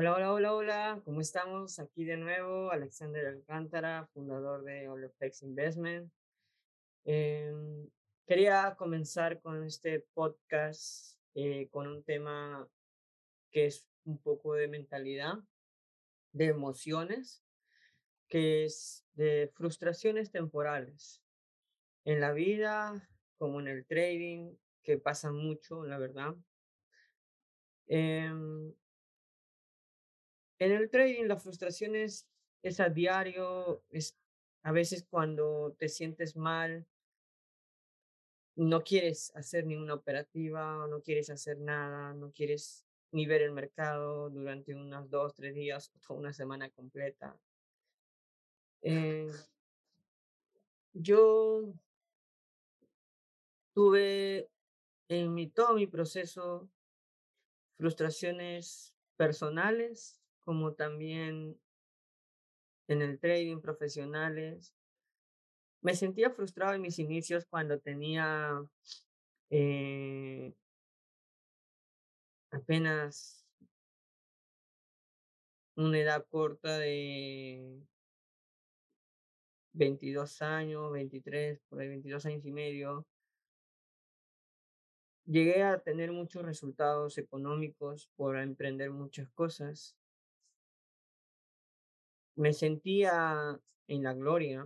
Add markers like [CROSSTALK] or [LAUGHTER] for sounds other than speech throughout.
Hola, hola, hola, hola, ¿cómo estamos? Aquí de nuevo, Alexander Alcántara, fundador de Oleflex Investment. Em, quería comenzar con este podcast eh, con un tema que es un poco de mentalidad, de emociones, que es de frustraciones temporales en la vida, como en el trading, que pasa mucho, la verdad. Em, en el trading la frustración es, a diario, es a veces cuando te sientes mal, no quieres hacer ninguna operativa, no quieres hacer nada, no quieres ni ver el mercado durante unos dos, tres días o una semana completa. Eh, yo tuve en mi, todo mi proceso frustraciones personales como también en el trading profesionales. Me sentía frustrado en mis inicios cuando tenía eh, apenas una edad corta de 22 años, 23, por ahí 22 años y medio. Llegué a tener muchos resultados económicos por emprender muchas cosas. Me sentía en la gloria,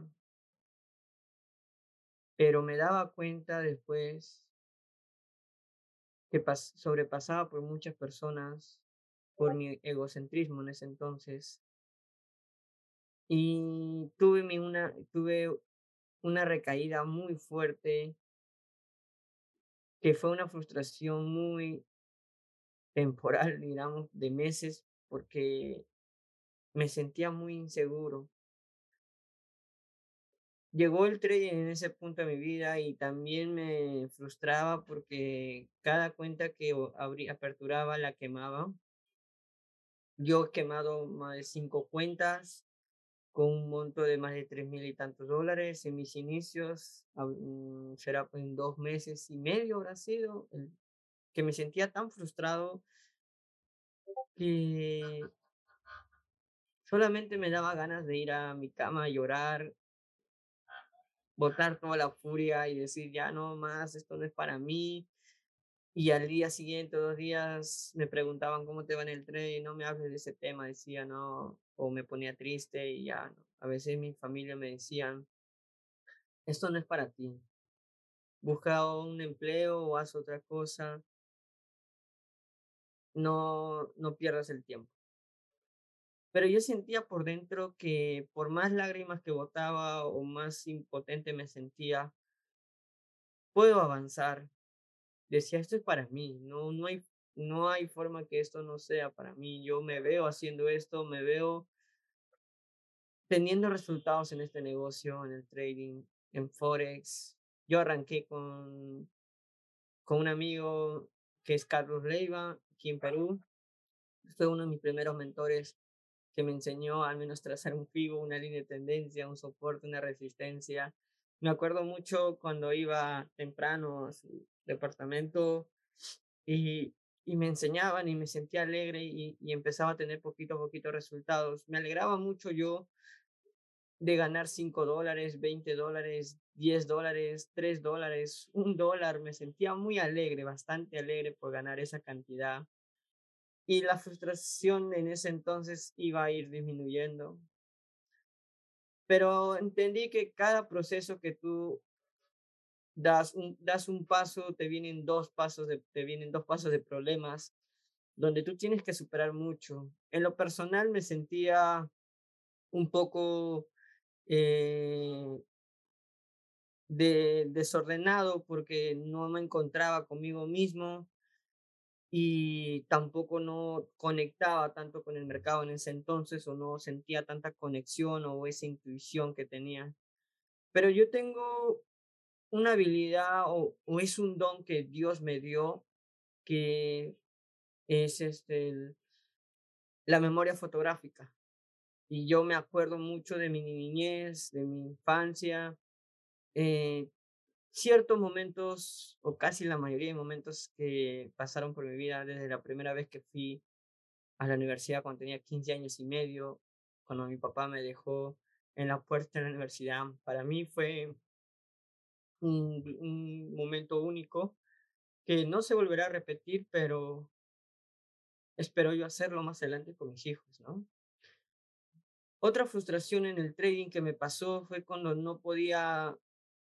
pero me daba cuenta después que sobrepasaba por muchas personas por mi egocentrismo en ese entonces. Y tuve, una, tuve una recaída muy fuerte que fue una frustración muy temporal, [LAUGHS] digamos, de meses, porque me sentía muy inseguro. Llegó el trading en ese punto de mi vida y también me frustraba porque cada cuenta que abría, aperturaba la quemaba. Yo he quemado más de cinco cuentas con un monto de más de tres mil y tantos dólares en mis inicios, mm, será en dos meses y medio habrá sido, que me sentía tan frustrado que solamente me daba ganas de ir a mi cama a llorar, botar toda la furia y decir, ya no más, esto no es para mí. Y al día siguiente, dos días, me preguntaban cómo te va en el tren, no me hables de ese tema, decía, no, o me ponía triste y ya, a veces mi familia me decían, esto no es para ti, busca un empleo o haz otra cosa, no, no pierdas el tiempo. Pero yo sentía por dentro que por más lágrimas que botaba o más impotente me sentía, puedo avanzar. Decía, esto es para mí, no, no, hay, no hay forma que esto no sea para mí. Yo me veo haciendo esto, me veo teniendo resultados en este negocio, en el trading, en Forex. Yo arranqué con, con un amigo que es Carlos Leiva, aquí en Perú. Fue uno de mis primeros mentores que me enseñó al menos trazar un fibo, una línea de tendencia, un soporte, una resistencia. Me acuerdo mucho cuando iba temprano a su departamento y, y me enseñaban y me sentía alegre y, y empezaba a tener poquito a poquito resultados. Me alegraba mucho yo de ganar 5 dólares, 20 dólares, 10 dólares, 3 dólares, un dólar. Me sentía muy alegre, bastante alegre por ganar esa cantidad y la frustración en ese entonces iba a ir disminuyendo. Pero entendí que cada proceso que tú das un, das un paso, te vienen dos pasos de, te vienen dos pasos de problemas donde tú tienes que superar mucho. En lo personal me sentía un poco eh, de, desordenado porque no me encontraba conmigo mismo, y tampoco no conectaba tanto con el mercado en ese entonces o no sentía tanta conexión o esa intuición que tenía. Pero yo tengo una habilidad o, es un don que Dios me dio que es este la memoria fotográfica. Y yo me acuerdo mucho de mi niñez, de mi infancia, eh, ciertos momentos, o casi la mayoría de momentos que pasaron por mi vida desde la primera vez que fui a la universidad cuando tenía 15 años y medio, cuando mi papá me dejó en la puerta de la universidad. Para mí fue un, momento único que no se volverá a repetir, pero espero yo hacerlo más adelante con mis hijos, ¿no? Otra frustración en el trading que me pasó fue cuando no podía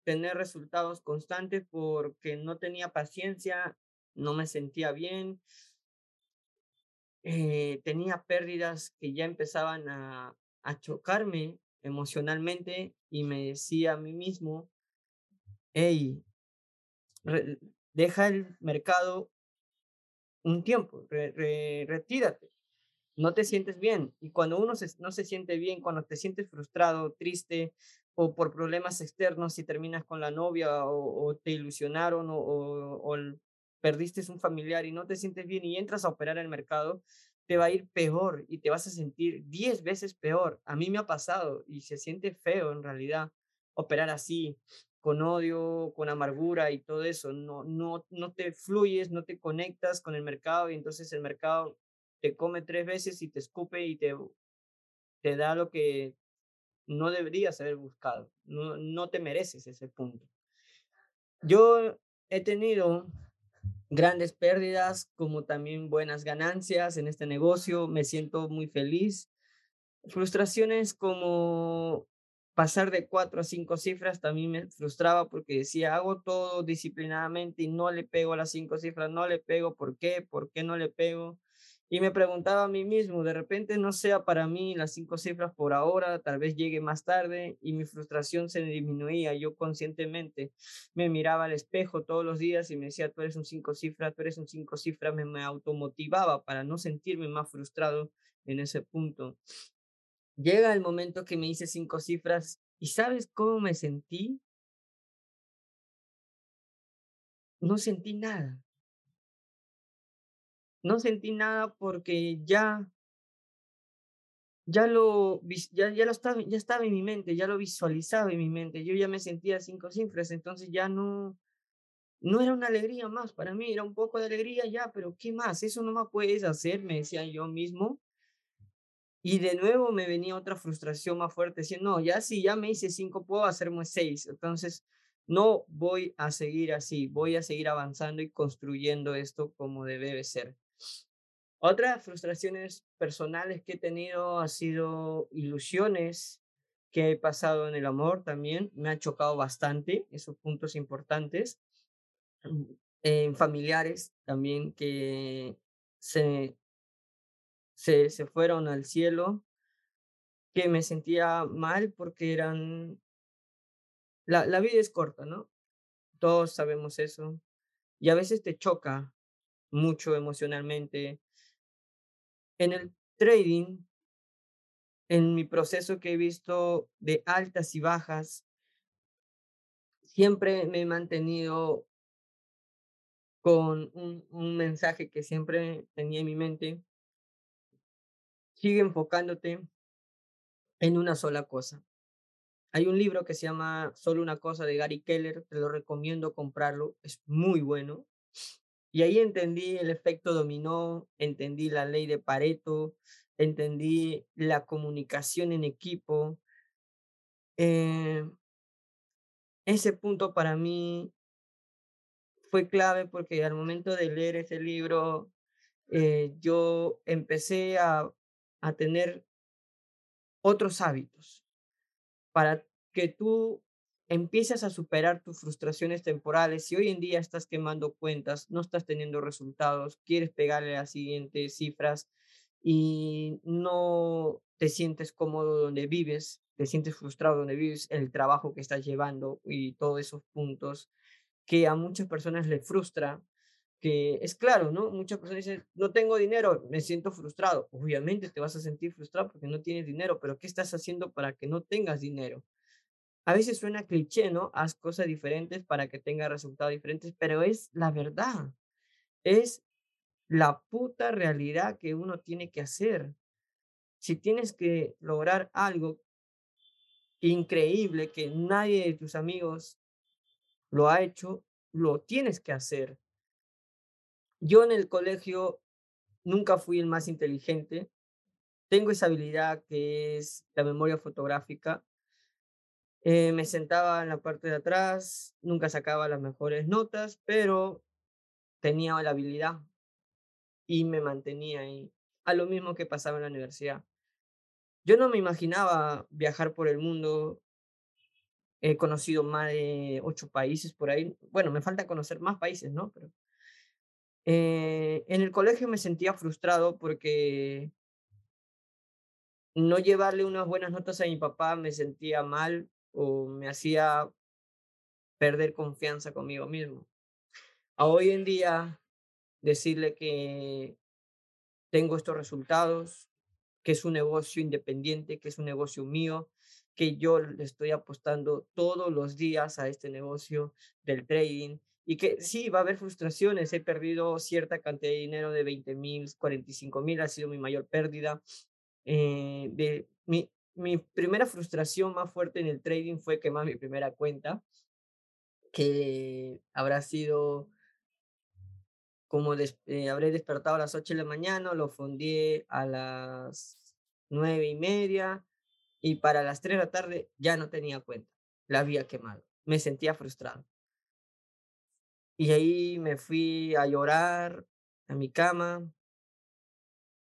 tener resultados constantes porque no tenía paciencia, no me sentía bien, eh, tenía pérdidas que ya empezaban a, a chocarme emocionalmente y me decía a mí mismo, hey, deja el mercado un tiempo, retírate, no te sientes bien. Y cuando uno no se siente bien, cuando te sientes frustrado, triste o por problemas externos, si terminas con la novia o, te ilusionaron o, o, perdiste un familiar y no te sientes bien y entras a operar el mercado, te va a ir peor y te vas a sentir 10 veces peor. A mí me ha pasado y se siente feo en realidad operar así con odio, con amargura y todo eso. No, no, no te fluyes, no te conectas con el mercado y entonces el mercado te come tres veces y te escupe y te, te da lo que no deberías haber buscado. No, no te mereces ese punto. Yo he tenido grandes pérdidas como también buenas ganancias en este negocio. Me siento muy feliz. Frustraciones como pasar de cuatro a cinco cifras también me frustraba porque decía, hago todo disciplinadamente y no le pego a las cinco cifras, no le pego, ¿por qué? ¿Por qué no le pego? Y me preguntaba a mí mismo, de repente no sea para mí las cinco cifras por ahora, tal vez llegue más tarde y mi frustración se disminuía. Yo conscientemente me miraba al espejo todos los días y me decía, tú eres un cinco cifras, tú eres un cinco cifras, me, me automotivaba para no sentirme más frustrado en ese punto. Llega el momento que me hice cinco cifras y ¿sabes cómo me sentí? No sentí nada. No sentí nada porque ya ya lo ya, ya lo estaba ya estaba en mi mente, ya lo visualizaba en mi mente. Yo ya me sentía cinco cifras, entonces ya no no era una alegría más para mí, era un poco de alegría ya, pero ¿qué más? Eso no me puedes hacer, me decía yo mismo. Y de nuevo me venía otra frustración más fuerte, diciendo, no, ya si ya me hice cinco, puedo hacerme seis. Entonces, no voy a seguir así, voy a seguir avanzando y construyendo esto como debe ser. Otras frustraciones personales que he tenido ha sido ilusiones que he pasado en el amor también. Me ha chocado bastante esos puntos importantes. En familiares también que se se, se fueron al cielo, que me sentía mal porque eran... La, la vida es corta, ¿no? Todos sabemos eso. Y a veces te choca mucho emocionalmente. En el trading, en mi proceso que he visto de altas y bajas, siempre me he mantenido con un, mensaje que siempre tenía en mi mente, sigue enfocándote en una sola cosa. Hay un libro que se llama Solo una cosa de Gary Keller, te lo recomiendo comprarlo, es muy bueno. Y ahí entendí el efecto dominó, entendí la ley de Pareto, entendí la comunicación en equipo. Eh, ese punto para mí fue clave porque al momento de leer ese libro, eh, yo empecé a a tener otros hábitos para que tú empieces a superar tus frustraciones temporales. Si hoy en día estás quemando cuentas, no estás teniendo resultados, quieres pegarle las siguientes cifras y no te sientes cómodo donde vives, te sientes frustrado donde vives, el trabajo que estás llevando y todos esos puntos que a muchas personas les frustra que es claro, ¿no? Muchas personas dicen, no tengo dinero, me siento frustrado. Obviamente te vas a sentir frustrado porque no tienes dinero, pero ¿qué estás haciendo para que no tengas dinero? A veces suena cliché, ¿no? Haz cosas diferentes para que tengas resultados diferentes, pero es la verdad. Es la puta realidad que uno tiene que hacer. Si tienes que lograr algo increíble que nadie de tus amigos lo ha hecho, lo tienes que hacer yo en el colegio nunca fui el más inteligente. Tengo esa habilidad que es la memoria fotográfica. Eh, me sentaba en la parte de atrás, nunca sacaba las mejores notas, pero tenía la habilidad y me mantenía ahí, a lo mismo que pasaba en la universidad. Yo no me imaginaba viajar por el mundo. He conocido más de ocho países por ahí. Bueno, me falta conocer más países, ¿no? Pero eh, en el colegio me sentía frustrado porque no llevarle unas buenas notas a mi papá me sentía mal o me hacía perder confianza conmigo mismo. A hoy en día, decirle que tengo estos resultados, que es un negocio independiente, que es un negocio mío, que yo le estoy apostando todos los días a este negocio del trading y que sí, va a haber frustraciones. He perdido cierta cantidad de dinero de 20 mil, 45 mil, ha sido mi mayor pérdida. Eh, de, mi, mi primera frustración más fuerte en el trading fue quemar mi primera cuenta, que habrá sido como eh, habré despertado a las 8 de la mañana, lo fundí a las nueve y media y para las 3 de la tarde ya no tenía cuenta, la había quemado, me sentía frustrado. Y ahí me fui a llorar a mi cama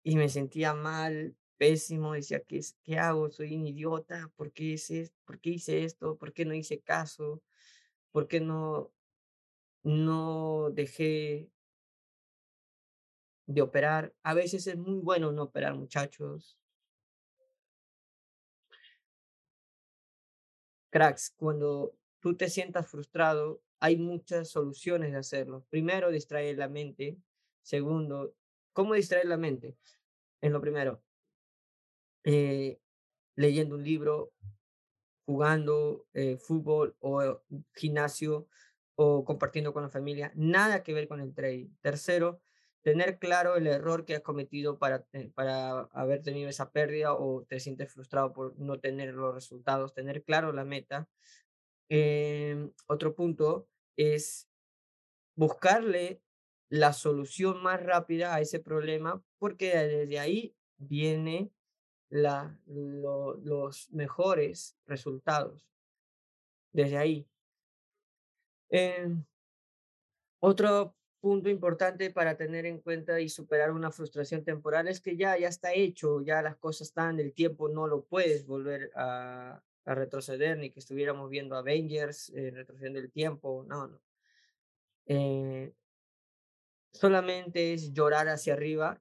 y me sentía mal, pésimo, decía, ¿qué, qué hago? Soy un idiota, ¿por qué, hice, ¿por qué hice esto? ¿Por qué no hice caso? ¿Por qué no, no dejé de operar. A veces es muy bueno no operar, muchachos. Cracks, cuando tú te sientas frustrado, hay muchas soluciones de hacerlo. Primero, distraer la mente. Segundo, ¿cómo distraer la mente? En lo primero, eh, leyendo un libro, jugando eh, fútbol o gimnasio o compartiendo con la familia. Nada que ver con el trading. Tercero, tener claro el error que has cometido para, para haber tenido esa pérdida o te sientes frustrado por no tener los resultados, tener claro la meta. Em, otro punto es buscarle la solución más rápida a ese problema porque desde ahí viene la, los mejores resultados. Desde ahí. Eh, otro punto importante para tener en cuenta y superar una frustración temporal es que ya, ya está hecho, ya las cosas están, el tiempo no lo puedes volver a, a retroceder, ni que estuviéramos viendo Avengers, eh, retrocediendo el tiempo, no, no. Eh, solamente es llorar hacia arriba,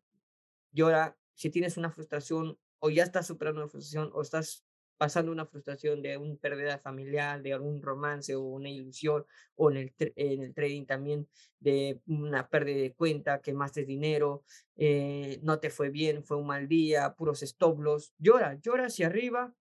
llora, si tienes una frustración o ya estás superando una frustración o estás pasando una frustración de una pérdida familiar, de algún romance o una ilusión, o en el, en el trading también de una pérdida de cuenta, quemaste dinero, eh, no te fue bien, fue un mal día, puros stop loss, llora, llora hacia arriba,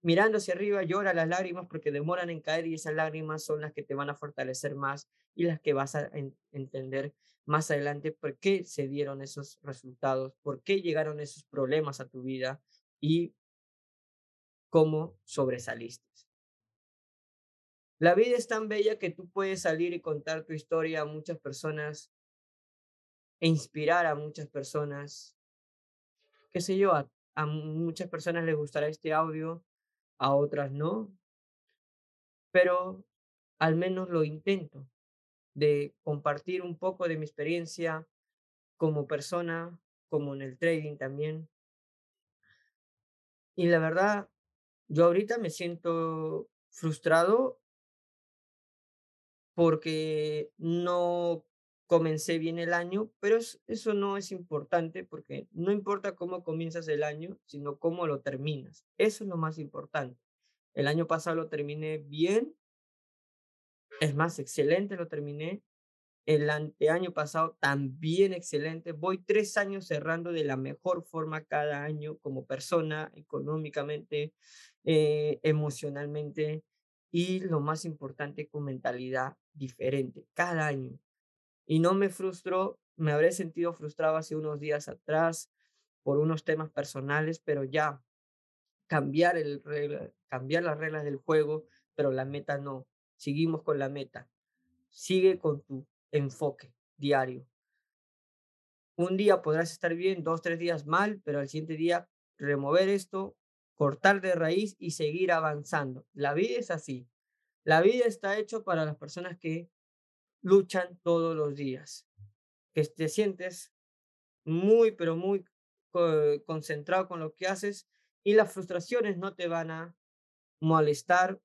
mirando hacia arriba, llora las lágrimas porque demoran en caer y esas lágrimas son las que te van a fortalecer más y las que vas a entender más adelante por qué se dieron esos resultados, por qué llegaron esos problemas a tu vida y cómo sobresaliste. La vida es tan bella que tú puedes salir y contar tu historia a muchas personas e inspirar a muchas personas. Qué sé yo, a, a muchas personas les gustará este audio, a otras no, pero al menos lo intento de compartir un poco de mi experiencia como persona, como en el trading también. Y la verdad, yo ahorita me siento frustrado porque no comencé bien el año, pero eso no es importante porque no importa cómo comienzas el año, sino cómo lo terminas. Eso es lo más importante. El año pasado lo terminé bien, es más, excelente lo terminé el año pasado también excelente. Voy tres años cerrando de la mejor forma cada año como persona, económicamente, eh, emocionalmente y lo más importante con mentalidad diferente cada año. Y no me frustró, me habré sentido frustrado hace unos días atrás por unos temas personales, pero ya cambiar, el cambiar las reglas del juego, pero la meta no. Seguimos con la meta. Sigue con tu enfoque diario. Un día podrás estar bien, dos, tres días mal, pero al siguiente día remover esto, cortar de raíz y seguir avanzando. La vida es así. La vida está hecho para las personas que luchan todos los días, que te sientes muy, pero muy concentrado con lo que haces y las frustraciones no te van a molestar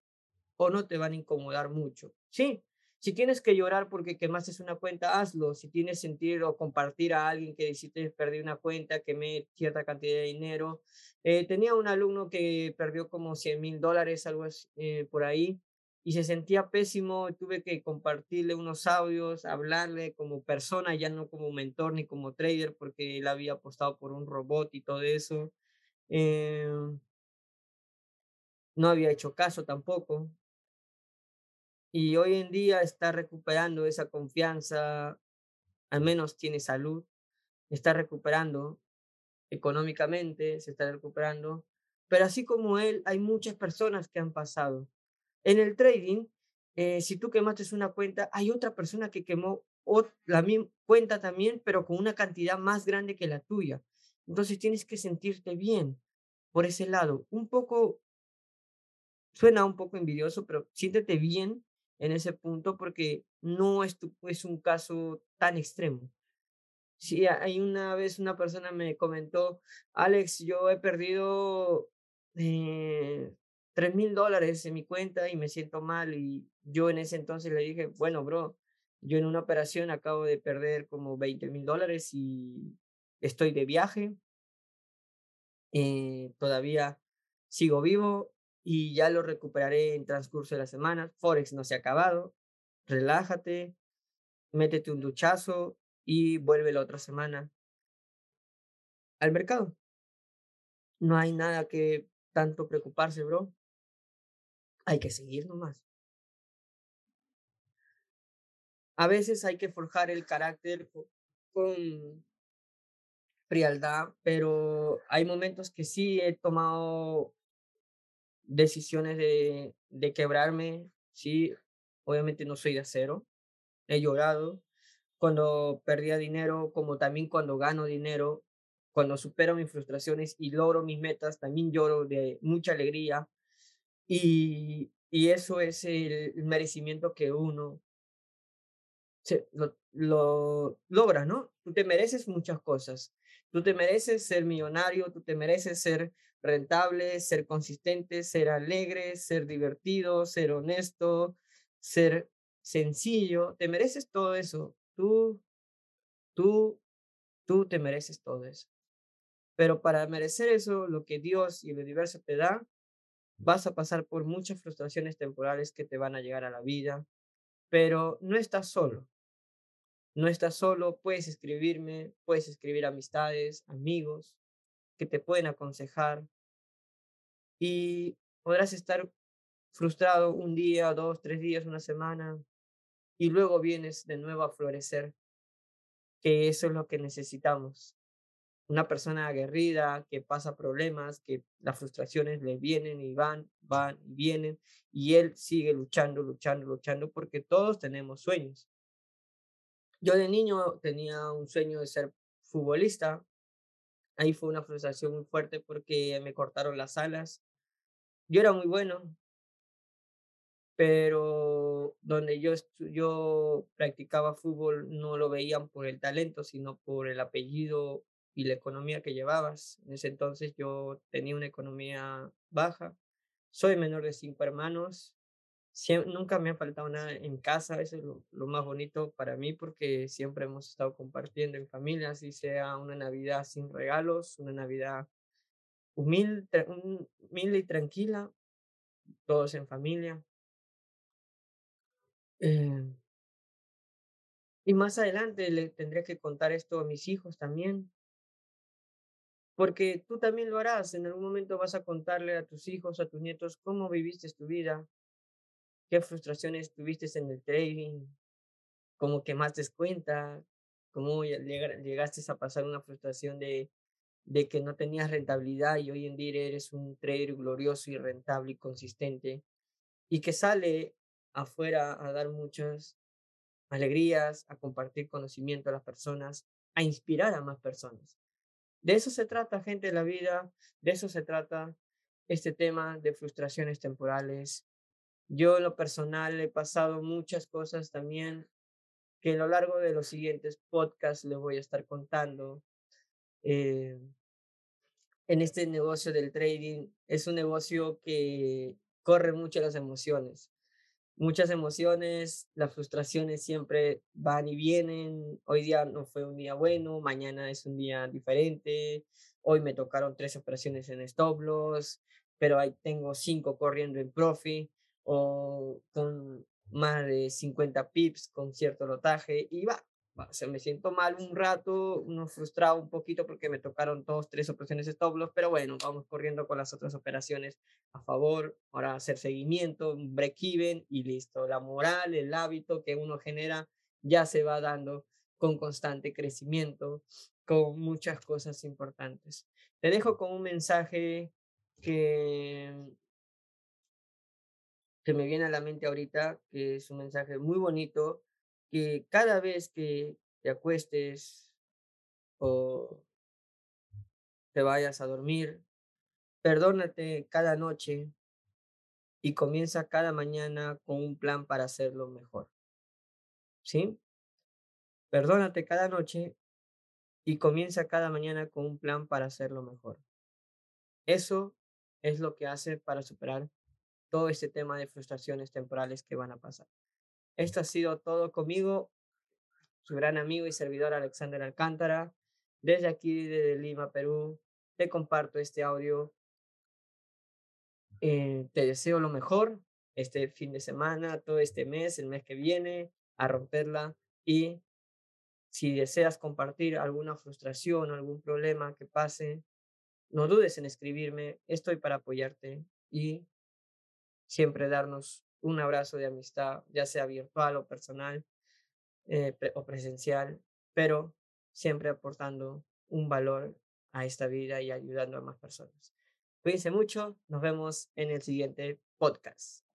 o no te van a incomodar mucho. Sí, si tienes que llorar porque quemaste una cuenta, hazlo. Si tienes sentir o compartir a alguien que deciste perdí una cuenta, quemé cierta cantidad de dinero. Eh, tenía un alumno que perdió como 100 mil dólares, algo así, eh, por ahí, y se sentía pésimo. Tuve que compartirle unos audios, hablarle como persona, ya no como mentor ni como trader, porque él había apostado por un robot y todo eso. Eh, no había hecho caso tampoco. Y hoy en día está recuperando esa confianza, al menos tiene salud, está recuperando económicamente, se está recuperando. Pero así como él, hay muchas personas que han pasado. En el trading, eh, si tú quemaste una cuenta, hay otra persona que quemó la misma cuenta también, pero con una cantidad más grande que la tuya. Entonces tienes que sentirte bien por ese lado. Un poco, suena un poco envidioso, pero siéntete bien en ese punto porque no es, un caso tan extremo. Sí, hay una vez una persona me comentó, Alex, yo he perdido eh, tres mil dólares en mi cuenta y me siento mal. Y yo en ese entonces le dije, bueno, bro, yo en una operación acabo de perder como 20 mil dólares y estoy de viaje. Eh, todavía sigo vivo y ya lo recuperaré en transcurso de la semana. Forex no se ha acabado. Relájate, métete un duchazo y vuelve la otra semana al mercado. No hay nada que tanto preocuparse, bro. Hay que seguir nomás. A veces hay que forjar el carácter con frialdad, pero hay momentos que sí he tomado decisiones de, de quebrarme, sí, obviamente no soy de acero, he llorado cuando perdía dinero, como también cuando gano dinero, cuando supero mis frustraciones y logro mis metas, también lloro de mucha alegría y, y eso es el merecimiento que uno se, lo, lo logra, ¿no? Tú te mereces muchas cosas. Tú te mereces ser millonario, tú te mereces ser rentable, ser consistente, ser alegre, ser divertido, ser honesto, ser sencillo. Te mereces todo eso. Tú, tú, tú te mereces todo eso. Pero para merecer eso, lo que Dios y el universo te da, vas a pasar por muchas frustraciones temporales que te van a llegar a la vida, pero no estás solo. No estás solo, puedes escribirme, puedes escribir amistades, amigos que te pueden aconsejar, y podrás estar frustrado un día, dos, tres días, una semana, y luego vienes de nuevo a florecer, que eso es lo que necesitamos. Una persona aguerrida que pasa problemas, que las frustraciones le vienen y van, van y vienen, y él sigue luchando, luchando, luchando, porque todos tenemos sueños. Yo de niño tenía un sueño de ser futbolista. Ahí fue una frustración muy fuerte porque me cortaron las alas yo era muy bueno, pero donde yo, yo practicaba fútbol no lo veían por el talento, sino por el apellido y la economía que llevabas. En ese entonces yo tenía una economía baja. Soy menor de cinco hermanos. Nunca me ha faltado nada en casa. Eso es lo, lo, más bonito para mí porque siempre hemos estado compartiendo en familia, así sea una Navidad sin regalos, una Navidad humilde, humilde y tranquila, todos en familia. Eh, y más adelante le tendré que contar esto a mis hijos también. Porque tú también lo harás. En algún momento vas a contarle a tus hijos, a tus nietos, cómo viviste tu vida, qué frustraciones tuviste en el trading, cómo quemaste cuenta, cómo llegaste a pasar una frustración de de que no tenías rentabilidad y hoy en día eres un trader glorioso y rentable y consistente y que sale afuera a dar muchas alegrías, a compartir conocimiento a las personas, a inspirar a más personas. De eso se trata, gente, de la vida, de eso se trata este tema de frustraciones temporales. Yo en lo personal he pasado muchas cosas también que a lo largo de los siguientes podcasts les voy a estar contando. Eh, en este negocio del trading es un negocio que corre mucho las emociones muchas emociones, las frustraciones siempre van y vienen. Hoy día no fue un día bueno, mañana es un día diferente. Hoy me tocaron tres operaciones en stop loss, pero ahí tengo cinco corriendo en profit o con más de 50 pips con cierto lotaje y va, se me siento mal un rato, uno frustrado un poquito porque me tocaron dos, tres operaciones stop loss, pero bueno, vamos corriendo con las otras operaciones a favor, ahora hacer seguimiento, un break even y listo. La moral, el hábito que uno genera ya se va dando con constante crecimiento, con muchas cosas importantes. Te dejo con un mensaje que que me viene a la mente ahorita, que es un mensaje muy bonito que cada vez que te acuestes o te vayas a dormir, perdónate cada noche y comienza cada mañana con un plan para hacerlo mejor. ¿Sí? Perdónate cada noche y comienza cada mañana con un plan para hacerlo mejor. Eso es lo que hace para superar todo este tema de frustraciones temporales que van a pasar. Esto ha sido todo conmigo, su gran amigo y servidor Alexander Alcántara. Desde aquí, desde Lima, Perú, te comparto este audio. Eh, te deseo lo mejor este fin de semana, todo este mes, el mes que viene, a romperla. Y si deseas compartir alguna frustración, algún problema que pase, no dudes en escribirme. Estoy para apoyarte y siempre darnos un abrazo de amistad, ya sea virtual o personal eh, o presencial, pero siempre aportando un valor a esta vida y ayudando a más personas. Cuídense mucho, nos vemos en el siguiente podcast.